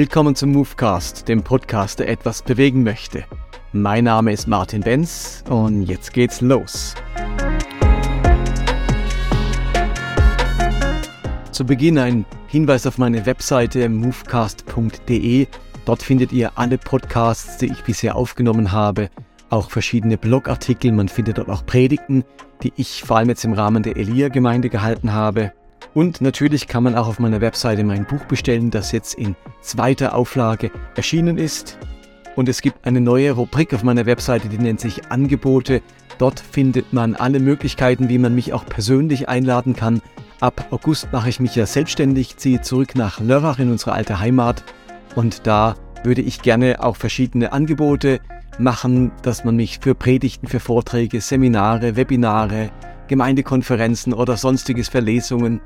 Willkommen zum Movecast, dem Podcast, der etwas bewegen möchte. Mein Name ist Martin Benz und jetzt geht's los. Zu Beginn ein Hinweis auf meine Webseite movecast.de. Dort findet ihr alle Podcasts, die ich bisher aufgenommen habe, auch verschiedene Blogartikel, man findet dort auch Predigten, die ich vor allem jetzt im Rahmen der Elia-Gemeinde gehalten habe. Und natürlich kann man auch auf meiner Webseite mein Buch bestellen, das jetzt in zweiter Auflage erschienen ist. Und es gibt eine neue Rubrik auf meiner Webseite, die nennt sich Angebote. Dort findet man alle Möglichkeiten, wie man mich auch persönlich einladen kann. Ab August mache ich mich ja selbstständig, ziehe zurück nach Lörrach in unsere alte Heimat. Und da würde ich gerne auch verschiedene Angebote machen, dass man mich für Predigten, für Vorträge, Seminare, Webinare, Gemeindekonferenzen oder sonstiges Verlesungen,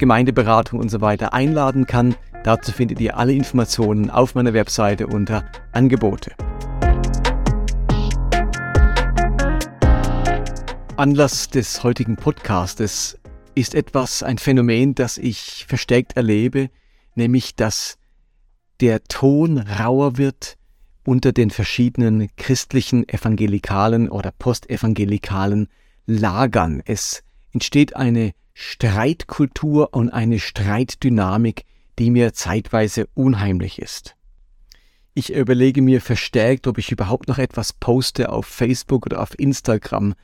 Gemeindeberatung und so weiter einladen kann. Dazu findet ihr alle Informationen auf meiner Webseite unter Angebote. Anlass des heutigen Podcastes ist etwas, ein Phänomen, das ich verstärkt erlebe, nämlich dass der Ton rauer wird unter den verschiedenen christlichen, evangelikalen oder postevangelikalen Lagern. Es entsteht eine Streitkultur und eine Streitdynamik, die mir zeitweise unheimlich ist. Ich überlege mir verstärkt, ob ich überhaupt noch etwas poste auf Facebook oder auf Instagram,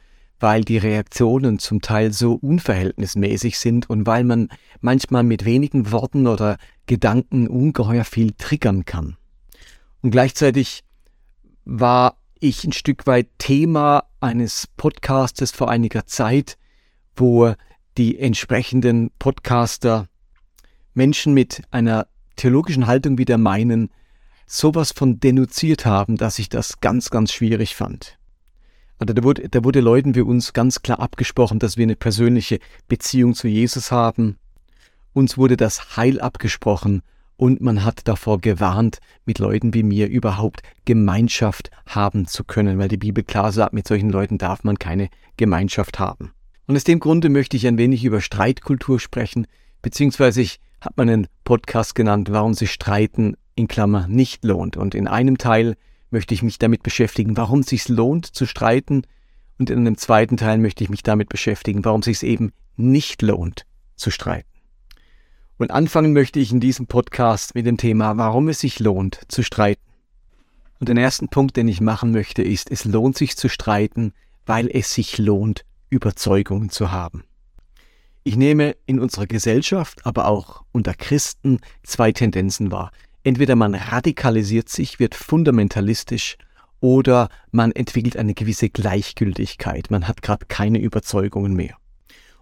weil die Reaktionen zum Teil so unverhältnismäßig sind und weil man manchmal mit wenigen Worten oder Gedanken ungeheuer viel triggern kann. Und gleichzeitig war ich ein Stück weit Thema eines Podcastes vor einiger Zeit, wo die entsprechenden Podcaster Menschen mit einer theologischen Haltung wie der meinen sowas von denunziert haben, dass ich das ganz, ganz schwierig fand. Also da wurde, da wurde Leuten wie uns ganz klar abgesprochen, dass wir eine persönliche Beziehung zu Jesus haben. Uns wurde das Heil abgesprochen und man hat davor gewarnt, mit Leuten wie mir überhaupt Gemeinschaft haben zu können, weil die Bibel klar sagt, mit solchen Leuten darf man keine Gemeinschaft haben. Und aus dem Grunde möchte ich ein wenig über Streitkultur sprechen, beziehungsweise ich habe meinen Podcast genannt, warum sich Streiten in Klammer nicht lohnt. Und in einem Teil möchte ich mich damit beschäftigen, warum es lohnt zu streiten. Und in einem zweiten Teil möchte ich mich damit beschäftigen, warum es eben nicht lohnt zu streiten. Und anfangen möchte ich in diesem Podcast mit dem Thema, warum es sich lohnt zu streiten. Und den ersten Punkt, den ich machen möchte, ist, es lohnt sich zu streiten, weil es sich lohnt, Überzeugungen zu haben. Ich nehme in unserer Gesellschaft, aber auch unter Christen zwei Tendenzen wahr. Entweder man radikalisiert sich, wird fundamentalistisch, oder man entwickelt eine gewisse Gleichgültigkeit. Man hat gerade keine Überzeugungen mehr.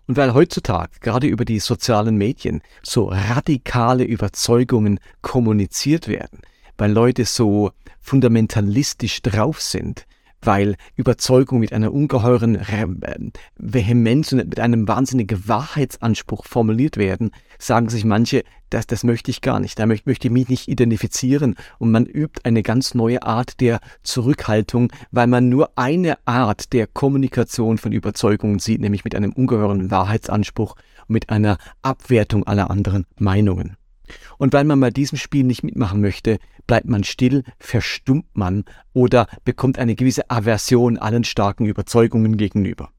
Und weil heutzutage gerade über die sozialen Medien so radikale Überzeugungen kommuniziert werden, weil Leute so fundamentalistisch drauf sind, weil Überzeugung mit einer ungeheuren Vehemenz und mit einem wahnsinnigen Wahrheitsanspruch formuliert werden, sagen sich manche, das, das möchte ich gar nicht, da möchte, möchte ich mich nicht identifizieren und man übt eine ganz neue Art der Zurückhaltung, weil man nur eine Art der Kommunikation von Überzeugungen sieht, nämlich mit einem ungeheuren Wahrheitsanspruch und mit einer Abwertung aller anderen Meinungen. Und weil man bei diesem Spiel nicht mitmachen möchte, bleibt man still, verstummt man oder bekommt eine gewisse Aversion allen starken Überzeugungen gegenüber.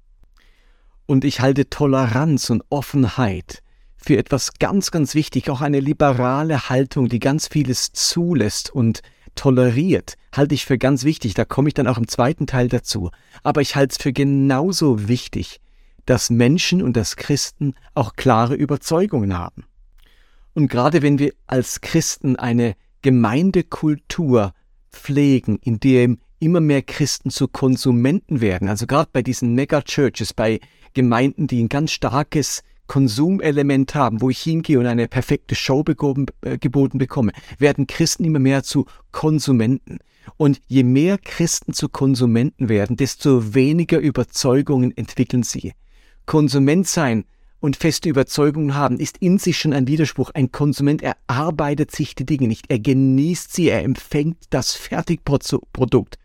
Und ich halte Toleranz und Offenheit für etwas ganz, ganz wichtig, auch eine liberale Haltung, die ganz vieles zulässt und toleriert, halte ich für ganz wichtig. Da komme ich dann auch im zweiten Teil dazu. Aber ich halte es für genauso wichtig, dass Menschen und dass Christen auch klare Überzeugungen haben. Und gerade wenn wir als Christen eine Gemeindekultur pflegen, in dem immer mehr Christen zu Konsumenten werden, also gerade bei diesen Mega-Churches, bei Gemeinden, die ein ganz starkes Konsumelement haben, wo ich hingehe und eine perfekte Show äh, geboten bekomme, werden Christen immer mehr zu Konsumenten. Und je mehr Christen zu Konsumenten werden, desto weniger Überzeugungen entwickeln sie. Konsument sein und feste Überzeugungen haben, ist in sich schon ein Widerspruch. Ein Konsument erarbeitet sich die Dinge nicht, er genießt sie, er empfängt das Fertigprodukt.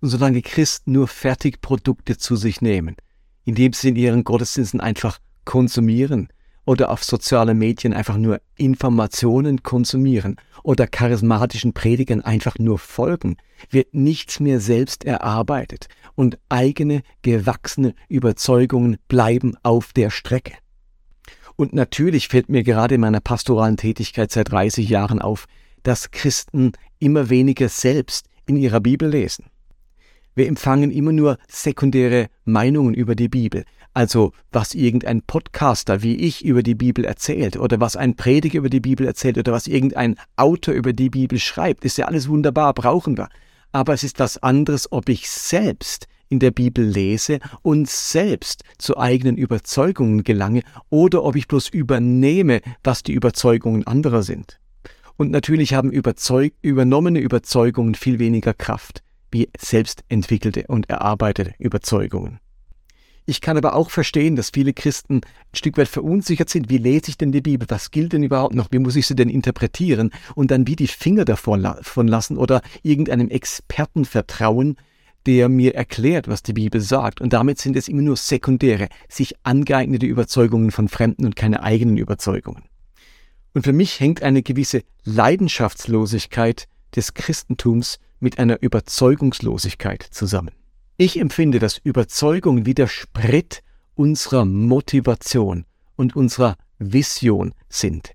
Und solange Christen nur Fertigprodukte zu sich nehmen, indem sie in ihren Gottesdiensten einfach konsumieren oder auf sozialen Medien einfach nur Informationen konsumieren oder charismatischen Predigern einfach nur folgen, wird nichts mehr selbst erarbeitet und eigene gewachsene Überzeugungen bleiben auf der Strecke. Und natürlich fällt mir gerade in meiner pastoralen Tätigkeit seit 30 Jahren auf, dass Christen immer weniger selbst in ihrer Bibel lesen. Wir empfangen immer nur sekundäre Meinungen über die Bibel. Also was irgendein Podcaster wie ich über die Bibel erzählt oder was ein Prediger über die Bibel erzählt oder was irgendein Autor über die Bibel schreibt, ist ja alles wunderbar, brauchen wir. Aber es ist was anderes, ob ich selbst in der Bibel lese und selbst zu eigenen Überzeugungen gelange oder ob ich bloß übernehme, was die Überzeugungen anderer sind. Und natürlich haben überzeug übernommene Überzeugungen viel weniger Kraft wie selbst entwickelte und erarbeitete Überzeugungen. Ich kann aber auch verstehen, dass viele Christen ein Stück weit verunsichert sind. Wie lese ich denn die Bibel? Was gilt denn überhaupt noch? Wie muss ich sie denn interpretieren? Und dann wie die Finger davon lassen oder irgendeinem Experten vertrauen, der mir erklärt, was die Bibel sagt. Und damit sind es immer nur sekundäre, sich angeeignete Überzeugungen von Fremden und keine eigenen Überzeugungen. Und für mich hängt eine gewisse Leidenschaftslosigkeit des Christentums mit einer Überzeugungslosigkeit zusammen. Ich empfinde, dass Überzeugung wie der Sprit unserer Motivation und unserer Vision sind.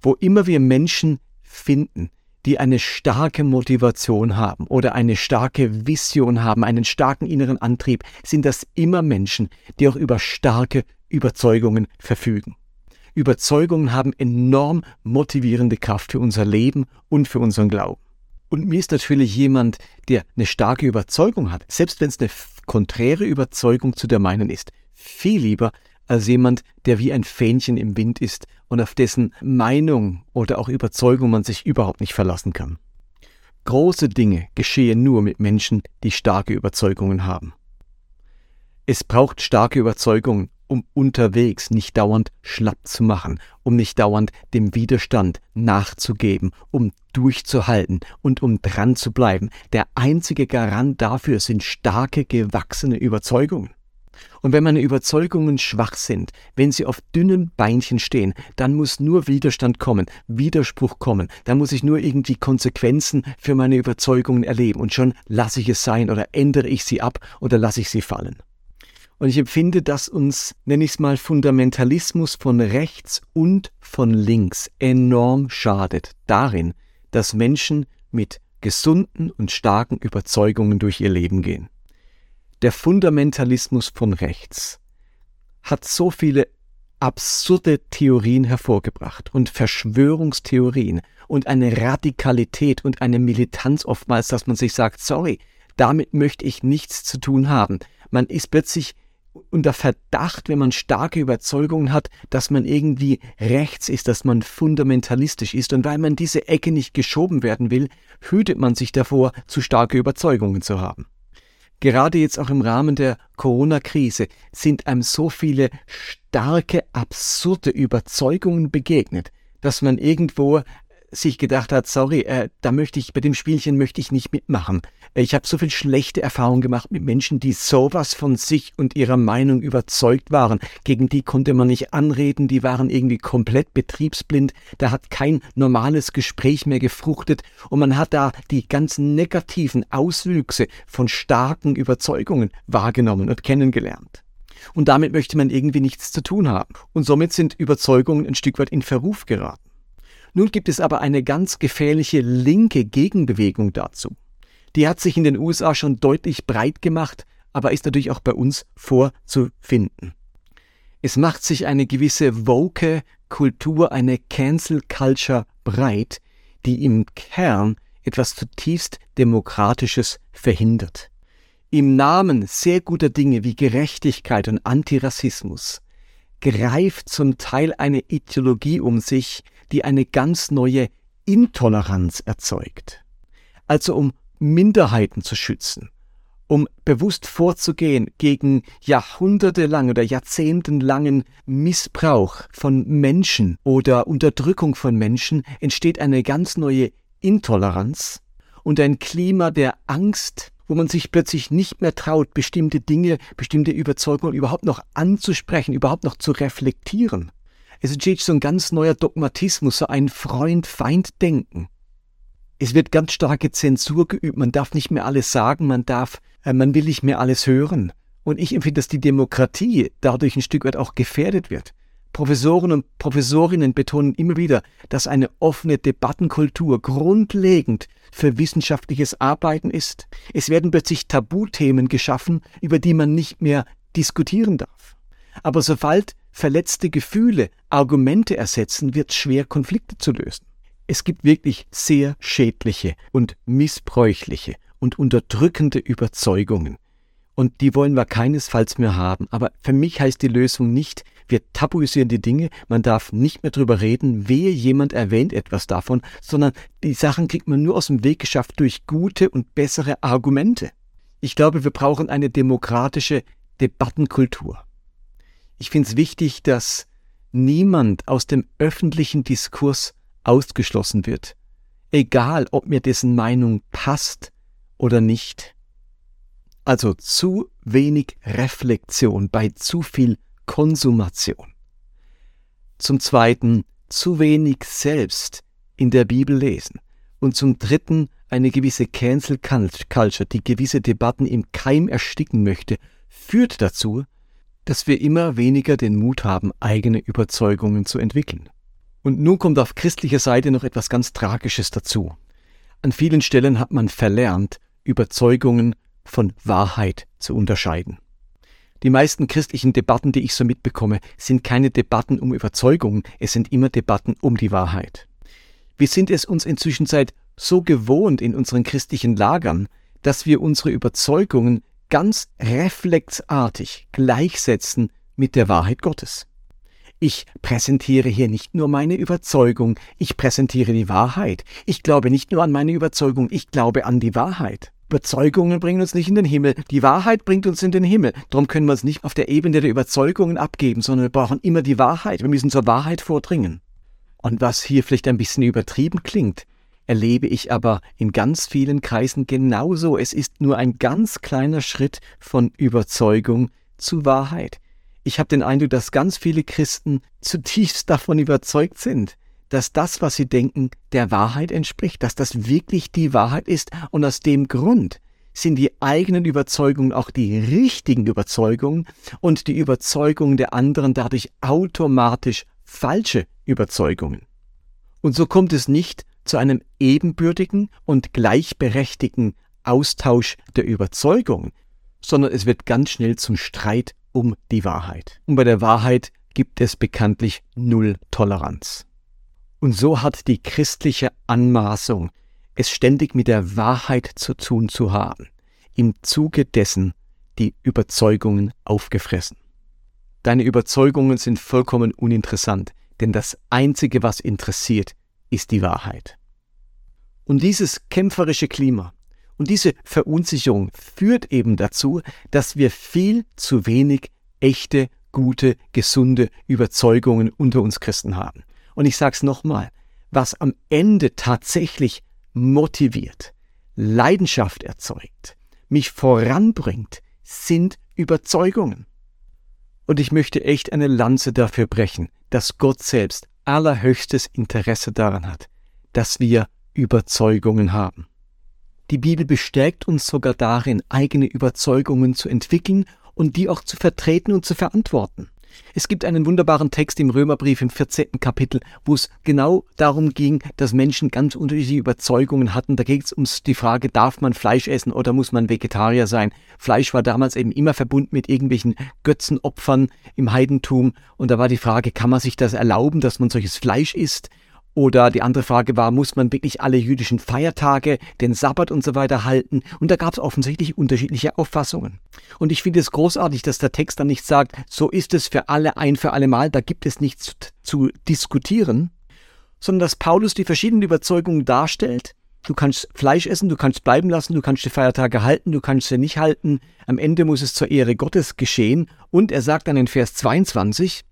Wo immer wir Menschen finden, die eine starke Motivation haben oder eine starke Vision haben, einen starken inneren Antrieb, sind das immer Menschen, die auch über starke Überzeugungen verfügen. Überzeugungen haben enorm motivierende Kraft für unser Leben und für unseren Glauben. Und mir ist natürlich jemand, der eine starke Überzeugung hat, selbst wenn es eine konträre Überzeugung zu der meinen ist, viel lieber als jemand, der wie ein Fähnchen im Wind ist und auf dessen Meinung oder auch Überzeugung man sich überhaupt nicht verlassen kann. Große Dinge geschehen nur mit Menschen, die starke Überzeugungen haben. Es braucht starke Überzeugungen, um unterwegs nicht dauernd schlapp zu machen, um nicht dauernd dem Widerstand nachzugeben, um durchzuhalten und um dran zu bleiben. Der einzige Garant dafür sind starke, gewachsene Überzeugungen. Und wenn meine Überzeugungen schwach sind, wenn sie auf dünnen Beinchen stehen, dann muss nur Widerstand kommen, Widerspruch kommen, dann muss ich nur irgendwie Konsequenzen für meine Überzeugungen erleben und schon lasse ich es sein oder ändere ich sie ab oder lasse ich sie fallen. Und ich empfinde, dass uns, nenne ich es mal, Fundamentalismus von rechts und von links enorm schadet darin, dass Menschen mit gesunden und starken Überzeugungen durch ihr Leben gehen. Der Fundamentalismus von rechts hat so viele absurde Theorien hervorgebracht und Verschwörungstheorien und eine Radikalität und eine Militanz oftmals, dass man sich sagt, sorry, damit möchte ich nichts zu tun haben. Man ist plötzlich unter Verdacht, wenn man starke Überzeugungen hat, dass man irgendwie rechts ist, dass man fundamentalistisch ist. Und weil man diese Ecke nicht geschoben werden will, hütet man sich davor, zu starke Überzeugungen zu haben. Gerade jetzt auch im Rahmen der Corona-Krise sind einem so viele starke, absurde Überzeugungen begegnet, dass man irgendwo sich gedacht hat, sorry, äh, da möchte ich, bei dem Spielchen möchte ich nicht mitmachen. Äh, ich habe so viel schlechte Erfahrungen gemacht mit Menschen, die sowas von sich und ihrer Meinung überzeugt waren. Gegen die konnte man nicht anreden, die waren irgendwie komplett betriebsblind, da hat kein normales Gespräch mehr gefruchtet und man hat da die ganzen negativen Auswüchse von starken Überzeugungen wahrgenommen und kennengelernt. Und damit möchte man irgendwie nichts zu tun haben. Und somit sind Überzeugungen ein Stück weit in Verruf geraten. Nun gibt es aber eine ganz gefährliche linke Gegenbewegung dazu. Die hat sich in den USA schon deutlich breit gemacht, aber ist natürlich auch bei uns vorzufinden. Es macht sich eine gewisse woke Kultur, eine Cancel Culture breit, die im Kern etwas zutiefst Demokratisches verhindert. Im Namen sehr guter Dinge wie Gerechtigkeit und Antirassismus greift zum Teil eine Ideologie um sich, die eine ganz neue Intoleranz erzeugt. Also um Minderheiten zu schützen, um bewusst vorzugehen gegen jahrhundertelang oder jahrzehntelangen Missbrauch von Menschen oder Unterdrückung von Menschen, entsteht eine ganz neue Intoleranz und ein Klima der Angst, wo man sich plötzlich nicht mehr traut, bestimmte Dinge, bestimmte Überzeugungen überhaupt noch anzusprechen, überhaupt noch zu reflektieren. Es entsteht so ein ganz neuer Dogmatismus, so ein Freund-Feind-Denken. Es wird ganz starke Zensur geübt, man darf nicht mehr alles sagen, man darf, äh, man will nicht mehr alles hören. Und ich empfinde, dass die Demokratie dadurch ein Stück weit auch gefährdet wird. Professoren und Professorinnen betonen immer wieder, dass eine offene Debattenkultur grundlegend für wissenschaftliches Arbeiten ist. Es werden plötzlich Tabuthemen geschaffen, über die man nicht mehr diskutieren darf. Aber sobald verletzte Gefühle Argumente ersetzen, wird es schwer, Konflikte zu lösen. Es gibt wirklich sehr schädliche und missbräuchliche und unterdrückende Überzeugungen. Und die wollen wir keinesfalls mehr haben. Aber für mich heißt die Lösung nicht, wir tabuisieren die Dinge, man darf nicht mehr drüber reden, wehe jemand erwähnt etwas davon, sondern die Sachen kriegt man nur aus dem Weg geschafft durch gute und bessere Argumente. Ich glaube, wir brauchen eine demokratische Debattenkultur. Ich finde es wichtig, dass niemand aus dem öffentlichen Diskurs ausgeschlossen wird, egal ob mir dessen Meinung passt oder nicht. Also zu wenig Reflexion bei zu viel Konsumation. Zum Zweiten zu wenig selbst in der Bibel lesen. Und zum Dritten eine gewisse Cancel Culture, die gewisse Debatten im Keim ersticken möchte, führt dazu, dass wir immer weniger den Mut haben, eigene Überzeugungen zu entwickeln. Und nun kommt auf christlicher Seite noch etwas ganz Tragisches dazu. An vielen Stellen hat man verlernt, Überzeugungen von Wahrheit zu unterscheiden. Die meisten christlichen Debatten, die ich so mitbekomme, sind keine Debatten um Überzeugungen, es sind immer Debatten um die Wahrheit. Wir sind es uns inzwischen seit so gewohnt in unseren christlichen Lagern, dass wir unsere Überzeugungen ganz reflexartig gleichsetzen mit der Wahrheit Gottes. Ich präsentiere hier nicht nur meine Überzeugung, ich präsentiere die Wahrheit. Ich glaube nicht nur an meine Überzeugung, ich glaube an die Wahrheit. Überzeugungen bringen uns nicht in den Himmel, die Wahrheit bringt uns in den Himmel. Darum können wir es nicht auf der Ebene der Überzeugungen abgeben, sondern wir brauchen immer die Wahrheit. Wir müssen zur Wahrheit vordringen. Und was hier vielleicht ein bisschen übertrieben klingt, erlebe ich aber in ganz vielen Kreisen genauso. Es ist nur ein ganz kleiner Schritt von Überzeugung zu Wahrheit. Ich habe den Eindruck, dass ganz viele Christen zutiefst davon überzeugt sind, dass das, was sie denken, der Wahrheit entspricht, dass das wirklich die Wahrheit ist. Und aus dem Grund sind die eigenen Überzeugungen auch die richtigen Überzeugungen und die Überzeugungen der anderen dadurch automatisch falsche Überzeugungen. Und so kommt es nicht zu einem ebenbürtigen und gleichberechtigten Austausch der Überzeugungen, sondern es wird ganz schnell zum Streit um die Wahrheit. Und bei der Wahrheit gibt es bekanntlich null Toleranz. Und so hat die christliche Anmaßung, es ständig mit der Wahrheit zu tun zu haben, im Zuge dessen die Überzeugungen aufgefressen. Deine Überzeugungen sind vollkommen uninteressant, denn das Einzige, was interessiert, ist die Wahrheit. Und dieses kämpferische Klima, und diese Verunsicherung führt eben dazu, dass wir viel zu wenig echte, gute, gesunde Überzeugungen unter uns Christen haben. Und ich sage es nochmal, was am Ende tatsächlich motiviert, Leidenschaft erzeugt, mich voranbringt, sind Überzeugungen. Und ich möchte echt eine Lanze dafür brechen, dass Gott selbst allerhöchstes Interesse daran hat, dass wir Überzeugungen haben. Die Bibel bestärkt uns sogar darin, eigene Überzeugungen zu entwickeln und die auch zu vertreten und zu verantworten. Es gibt einen wunderbaren Text im Römerbrief im 14. Kapitel, wo es genau darum ging, dass Menschen ganz unterschiedliche Überzeugungen hatten. Da geht es um die Frage, darf man Fleisch essen oder muss man Vegetarier sein? Fleisch war damals eben immer verbunden mit irgendwelchen Götzenopfern im Heidentum. Und da war die Frage, kann man sich das erlauben, dass man solches Fleisch isst? Oder die andere Frage war, muss man wirklich alle jüdischen Feiertage, den Sabbat und so weiter halten? Und da gab es offensichtlich unterschiedliche Auffassungen. Und ich finde es großartig, dass der Text dann nicht sagt, so ist es für alle ein für alle Mal, da gibt es nichts zu, diskutieren, sondern dass Paulus die verschiedenen Überzeugungen darstellt. Du kannst Fleisch essen, du kannst bleiben lassen, du kannst die Feiertage halten, du kannst sie nicht halten. Am Ende muss es zur Ehre Gottes geschehen. Und er sagt dann in Vers 22,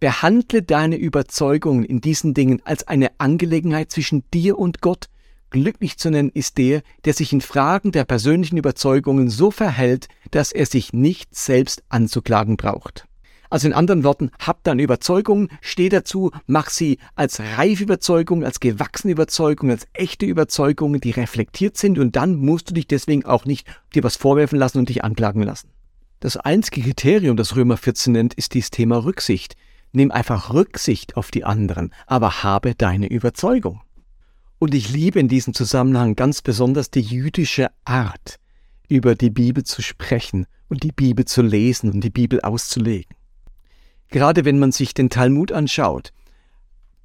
Behandle deine Überzeugungen in diesen Dingen als eine Angelegenheit zwischen dir und Gott. Glücklich zu nennen ist der, der sich in Fragen der persönlichen Überzeugungen so verhält, dass er sich nicht selbst anzuklagen braucht. Also in anderen Worten, hab deine Überzeugung, steh dazu, mach sie als reife Überzeugung, als gewachsene Überzeugung, als echte Überzeugungen, die reflektiert sind und dann musst du dich deswegen auch nicht dir was vorwerfen lassen und dich anklagen lassen. Das einzige Kriterium, das Römer 14 nennt, ist dieses Thema Rücksicht. Nimm einfach Rücksicht auf die anderen, aber habe deine Überzeugung. Und ich liebe in diesem Zusammenhang ganz besonders die jüdische Art, über die Bibel zu sprechen und die Bibel zu lesen und die Bibel auszulegen. Gerade wenn man sich den Talmud anschaut,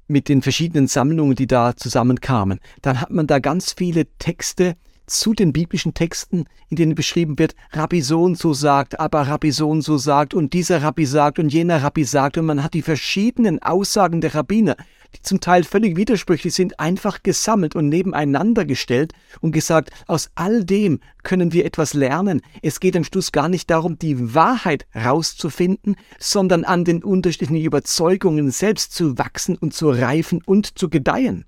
mit den verschiedenen Sammlungen, die da zusammenkamen, dann hat man da ganz viele Texte zu den biblischen Texten, in denen beschrieben wird, Rabbi so und so sagt, aber Rabbi so und so sagt und dieser Rabbi sagt und jener Rabbi sagt und man hat die verschiedenen Aussagen der Rabbiner, die zum Teil völlig widersprüchlich sind, einfach gesammelt und nebeneinander gestellt und gesagt, aus all dem können wir etwas lernen. Es geht am Schluss gar nicht darum, die Wahrheit rauszufinden, sondern an den unterschiedlichen Überzeugungen selbst zu wachsen und zu reifen und zu gedeihen.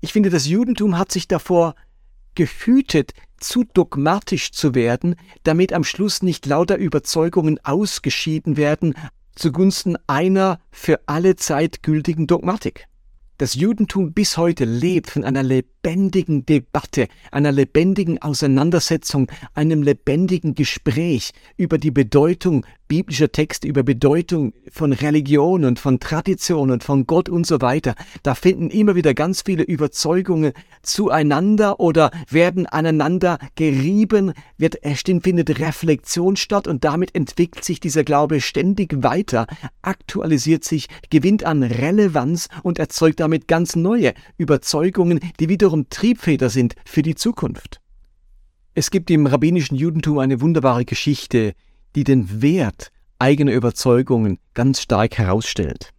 Ich finde, das Judentum hat sich davor gehütet, zu dogmatisch zu werden, damit am Schluss nicht lauter Überzeugungen ausgeschieden werden, zugunsten einer für alle Zeit gültigen Dogmatik. Das Judentum bis heute lebt von einer lebendigen Debatte, einer lebendigen Auseinandersetzung, einem lebendigen Gespräch über die Bedeutung biblischer Texte, über Bedeutung von Religion und von Tradition und von Gott und so weiter. Da finden immer wieder ganz viele Überzeugungen zueinander oder werden aneinander gerieben, wird, findet Reflexion statt und damit entwickelt sich dieser Glaube ständig weiter, aktualisiert sich, gewinnt an Relevanz und erzeugt damit ganz neue Überzeugungen, die wiederum Triebfeder sind für die Zukunft. Es gibt im rabbinischen Judentum eine wunderbare Geschichte, die den Wert eigener Überzeugungen ganz stark herausstellt.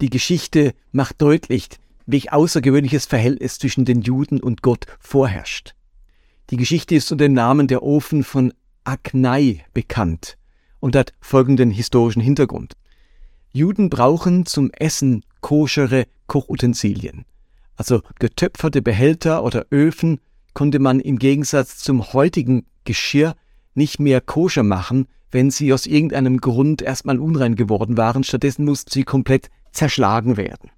Die Geschichte macht deutlich, welch außergewöhnliches Verhältnis zwischen den Juden und Gott vorherrscht. Die Geschichte ist unter dem Namen der Ofen von Agnai bekannt und hat folgenden historischen Hintergrund. Juden brauchen zum Essen koschere Kochutensilien. Also getöpferte Behälter oder Öfen konnte man im Gegensatz zum heutigen Geschirr nicht mehr koscher machen, wenn sie aus irgendeinem Grund erstmal unrein geworden waren. Stattdessen mussten sie komplett zerschlagen werden.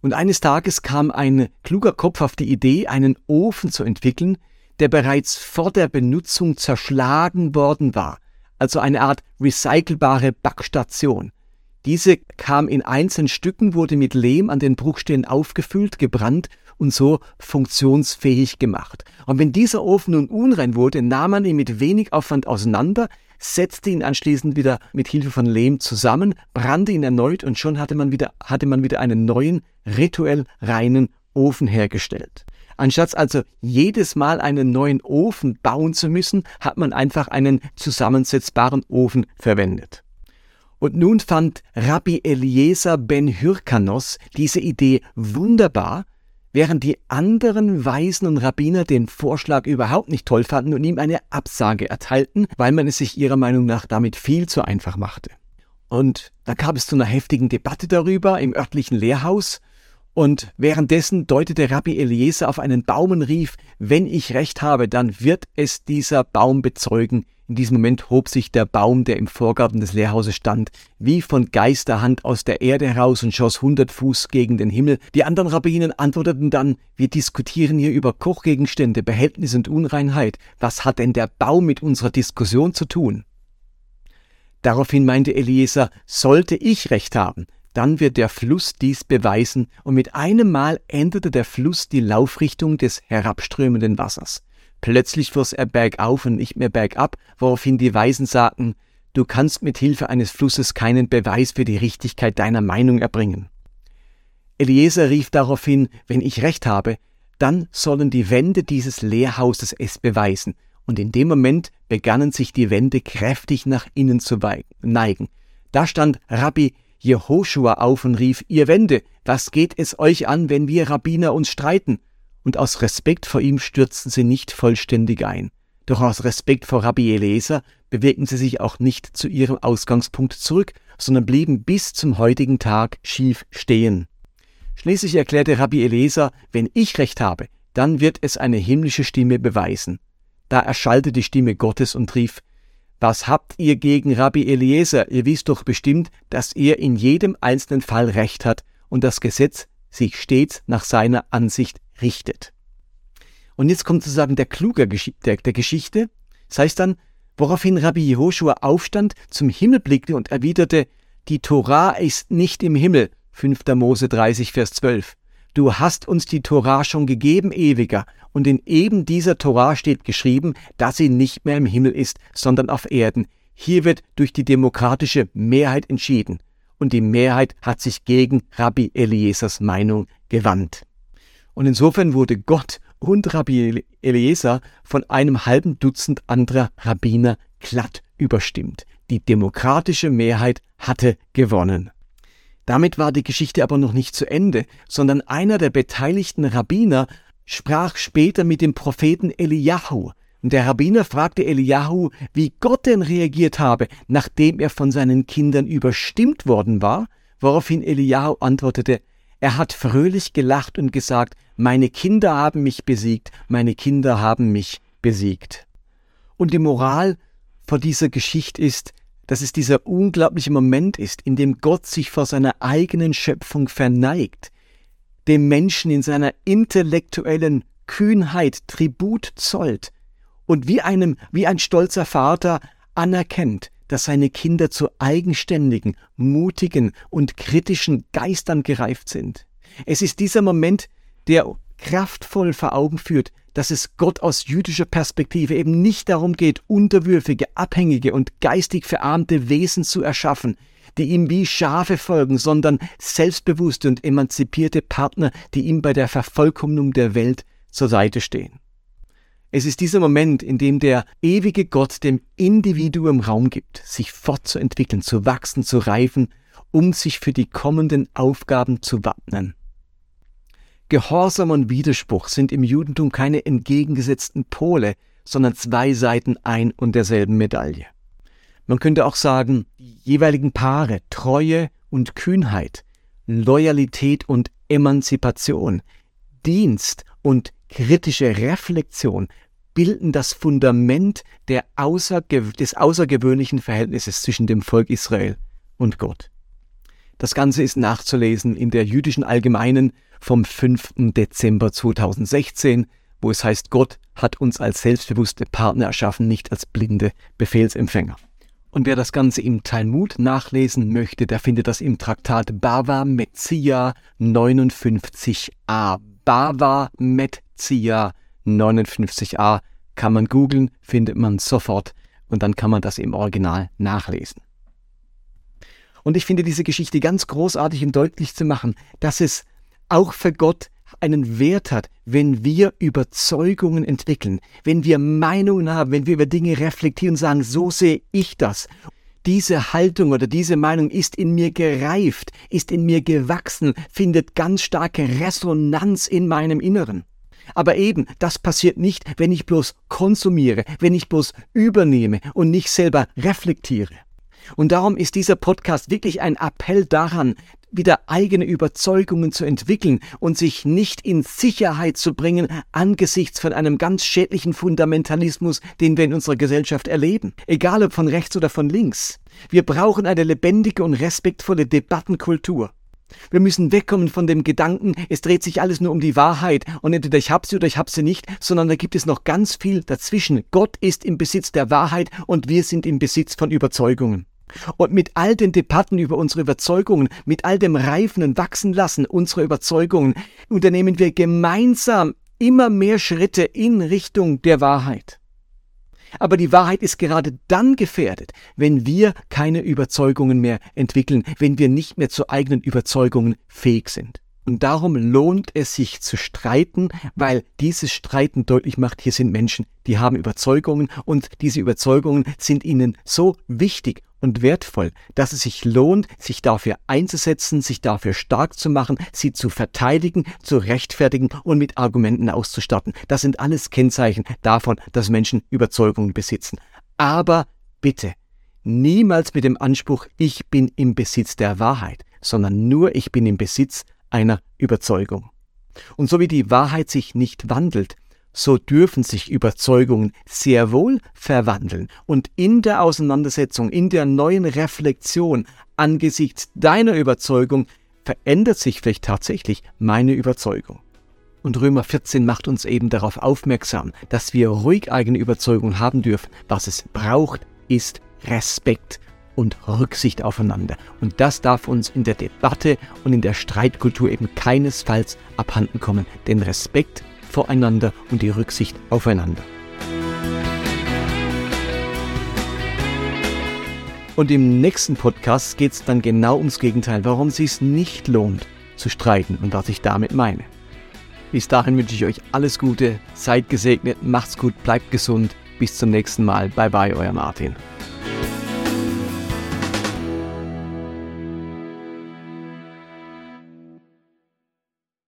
Und eines Tages kam ein kluger Kopf auf die Idee, einen Ofen zu entwickeln, der bereits vor der Benutzung zerschlagen worden war, also eine Art recycelbare Backstation. Diese kam in einzelnen Stücken, wurde mit Lehm an den Bruchstellen aufgefüllt, gebrannt und so funktionsfähig gemacht. Und wenn dieser Ofen nun unrein wurde, nahm man ihn mit wenig Aufwand auseinander, setzte ihn anschließend wieder mit Hilfe von Lehm zusammen, brannte ihn erneut und schon hatte man wieder, hatte man wieder einen neuen, rituell reinen Ofen hergestellt. Anstatt also jedes Mal einen neuen Ofen bauen zu müssen, hat man einfach einen zusammensetzbaren Ofen verwendet. Und nun fand Rabbi Eliezer ben Hyrkanos diese Idee wunderbar während die anderen Weisen und Rabbiner den Vorschlag überhaupt nicht toll fanden und ihm eine Absage erteilten, weil man es sich ihrer Meinung nach damit viel zu einfach machte. Und da kam es zu einer heftigen Debatte darüber im örtlichen Lehrhaus, und währenddessen deutete Rabbi Eliezer auf einen Baum und rief, wenn ich recht habe, dann wird es dieser Baum bezeugen, in diesem Moment hob sich der Baum, der im Vorgarten des Lehrhauses stand, wie von Geisterhand aus der Erde heraus und schoss hundert Fuß gegen den Himmel. Die anderen Rabbinen antworteten dann, wir diskutieren hier über Kochgegenstände, Behältnis und Unreinheit. Was hat denn der Baum mit unserer Diskussion zu tun? Daraufhin meinte Eliezer, sollte ich recht haben, dann wird der Fluss dies beweisen, und mit einem Mal änderte der Fluss die Laufrichtung des herabströmenden Wassers. Plötzlich fuhr er bergauf und nicht mehr bergab, woraufhin die Weisen sagten, du kannst mit Hilfe eines Flusses keinen Beweis für die Richtigkeit deiner Meinung erbringen. Eliezer rief daraufhin, wenn ich recht habe, dann sollen die Wände dieses Lehrhauses es beweisen, und in dem Moment begannen sich die Wände kräftig nach innen zu neigen. Da stand Rabbi Jehoshua auf und rief, ihr Wände, was geht es euch an, wenn wir Rabbiner uns streiten? und aus Respekt vor ihm stürzten sie nicht vollständig ein. Doch aus Respekt vor Rabbi Eliezer bewegten sie sich auch nicht zu ihrem Ausgangspunkt zurück, sondern blieben bis zum heutigen Tag schief stehen. Schließlich erklärte Rabbi Eliezer, wenn ich recht habe, dann wird es eine himmlische Stimme beweisen. Da erschallte die Stimme Gottes und rief, was habt ihr gegen Rabbi Eliezer? Ihr wisst doch bestimmt, dass er in jedem einzelnen Fall Recht hat und das Gesetz sich stets nach seiner Ansicht richtet. Und jetzt kommt sozusagen der Kluger der, der Geschichte. Das heißt dann, woraufhin Rabbi Jehoshua aufstand, zum Himmel blickte und erwiderte, die Torah ist nicht im Himmel. 5. Mose 30, Vers 12. Du hast uns die Torah schon gegeben, ewiger, und in eben dieser Torah steht geschrieben, dass sie nicht mehr im Himmel ist, sondern auf Erden. Hier wird durch die demokratische Mehrheit entschieden. Und die Mehrheit hat sich gegen Rabbi Eliezers Meinung gewandt. Und insofern wurde Gott und Rabbi Eliezer von einem halben Dutzend anderer Rabbiner glatt überstimmt. Die demokratische Mehrheit hatte gewonnen. Damit war die Geschichte aber noch nicht zu Ende, sondern einer der beteiligten Rabbiner sprach später mit dem Propheten Eliyahu. Und der Rabbiner fragte Eliyahu, wie Gott denn reagiert habe, nachdem er von seinen Kindern überstimmt worden war, woraufhin Eliyahu antwortete, er hat fröhlich gelacht und gesagt, meine Kinder haben mich besiegt, meine Kinder haben mich besiegt. Und die Moral vor dieser Geschichte ist, dass es dieser unglaubliche Moment ist, in dem Gott sich vor seiner eigenen Schöpfung verneigt, dem Menschen in seiner intellektuellen Kühnheit Tribut zollt und wie einem, wie ein stolzer Vater anerkennt, dass seine Kinder zu eigenständigen, mutigen und kritischen Geistern gereift sind. Es ist dieser Moment, der kraftvoll vor Augen führt, dass es Gott aus jüdischer Perspektive eben nicht darum geht, unterwürfige, abhängige und geistig verarmte Wesen zu erschaffen, die ihm wie Schafe folgen, sondern selbstbewusste und emanzipierte Partner, die ihm bei der Vervollkommnung der Welt zur Seite stehen. Es ist dieser Moment, in dem der ewige Gott dem Individuum Raum gibt, sich fortzuentwickeln, zu wachsen, zu reifen, um sich für die kommenden Aufgaben zu wappnen. Gehorsam und Widerspruch sind im Judentum keine entgegengesetzten Pole, sondern zwei Seiten ein und derselben Medaille. Man könnte auch sagen, die jeweiligen Paare Treue und Kühnheit, Loyalität und Emanzipation, Dienst und kritische Reflexion bilden das Fundament außerge des außergewöhnlichen Verhältnisses zwischen dem Volk Israel und Gott. Das Ganze ist nachzulesen in der jüdischen Allgemeinen vom 5. Dezember 2016, wo es heißt, Gott hat uns als selbstbewusste Partner erschaffen, nicht als blinde Befehlsempfänger. Und wer das Ganze im Talmud nachlesen möchte, der findet das im Traktat Bava Metzia 59a. Bava Metzia 59a kann man googeln, findet man sofort und dann kann man das im Original nachlesen. Und ich finde diese Geschichte ganz großartig, um deutlich zu machen, dass es auch für Gott einen Wert hat, wenn wir Überzeugungen entwickeln, wenn wir Meinungen haben, wenn wir über Dinge reflektieren und sagen, so sehe ich das. Diese Haltung oder diese Meinung ist in mir gereift, ist in mir gewachsen, findet ganz starke Resonanz in meinem Inneren. Aber eben, das passiert nicht, wenn ich bloß konsumiere, wenn ich bloß übernehme und nicht selber reflektiere. Und darum ist dieser Podcast wirklich ein Appell daran, wieder eigene Überzeugungen zu entwickeln und sich nicht in Sicherheit zu bringen angesichts von einem ganz schädlichen Fundamentalismus, den wir in unserer Gesellschaft erleben, egal ob von rechts oder von links. Wir brauchen eine lebendige und respektvolle Debattenkultur. Wir müssen wegkommen von dem Gedanken, es dreht sich alles nur um die Wahrheit und entweder ich hab sie oder ich hab sie nicht, sondern da gibt es noch ganz viel dazwischen. Gott ist im Besitz der Wahrheit und wir sind im Besitz von Überzeugungen. Und mit all den Debatten über unsere Überzeugungen, mit all dem Reifen und Wachsenlassen unserer Überzeugungen, unternehmen wir gemeinsam immer mehr Schritte in Richtung der Wahrheit. Aber die Wahrheit ist gerade dann gefährdet, wenn wir keine Überzeugungen mehr entwickeln, wenn wir nicht mehr zu eigenen Überzeugungen fähig sind. Und darum lohnt es sich zu streiten, weil dieses Streiten deutlich macht, hier sind Menschen, die haben Überzeugungen und diese Überzeugungen sind ihnen so wichtig und wertvoll, dass es sich lohnt, sich dafür einzusetzen, sich dafür stark zu machen, sie zu verteidigen, zu rechtfertigen und mit Argumenten auszustatten. Das sind alles Kennzeichen davon, dass Menschen Überzeugungen besitzen. Aber bitte, niemals mit dem Anspruch, ich bin im Besitz der Wahrheit, sondern nur ich bin im Besitz einer Überzeugung. Und so wie die Wahrheit sich nicht wandelt, so dürfen sich Überzeugungen sehr wohl verwandeln. Und in der Auseinandersetzung, in der neuen Reflexion angesichts deiner Überzeugung verändert sich vielleicht tatsächlich meine Überzeugung. Und Römer 14 macht uns eben darauf aufmerksam, dass wir ruhig eigene Überzeugungen haben dürfen. Was es braucht, ist Respekt und Rücksicht aufeinander. Und das darf uns in der Debatte und in der Streitkultur eben keinesfalls abhanden kommen. Den Respekt voreinander und die Rücksicht aufeinander. Und im nächsten Podcast geht es dann genau ums Gegenteil, warum es sich nicht lohnt zu streiten und was ich damit meine. Bis dahin wünsche ich euch alles Gute, seid gesegnet, macht's gut, bleibt gesund. Bis zum nächsten Mal. Bye bye, euer Martin.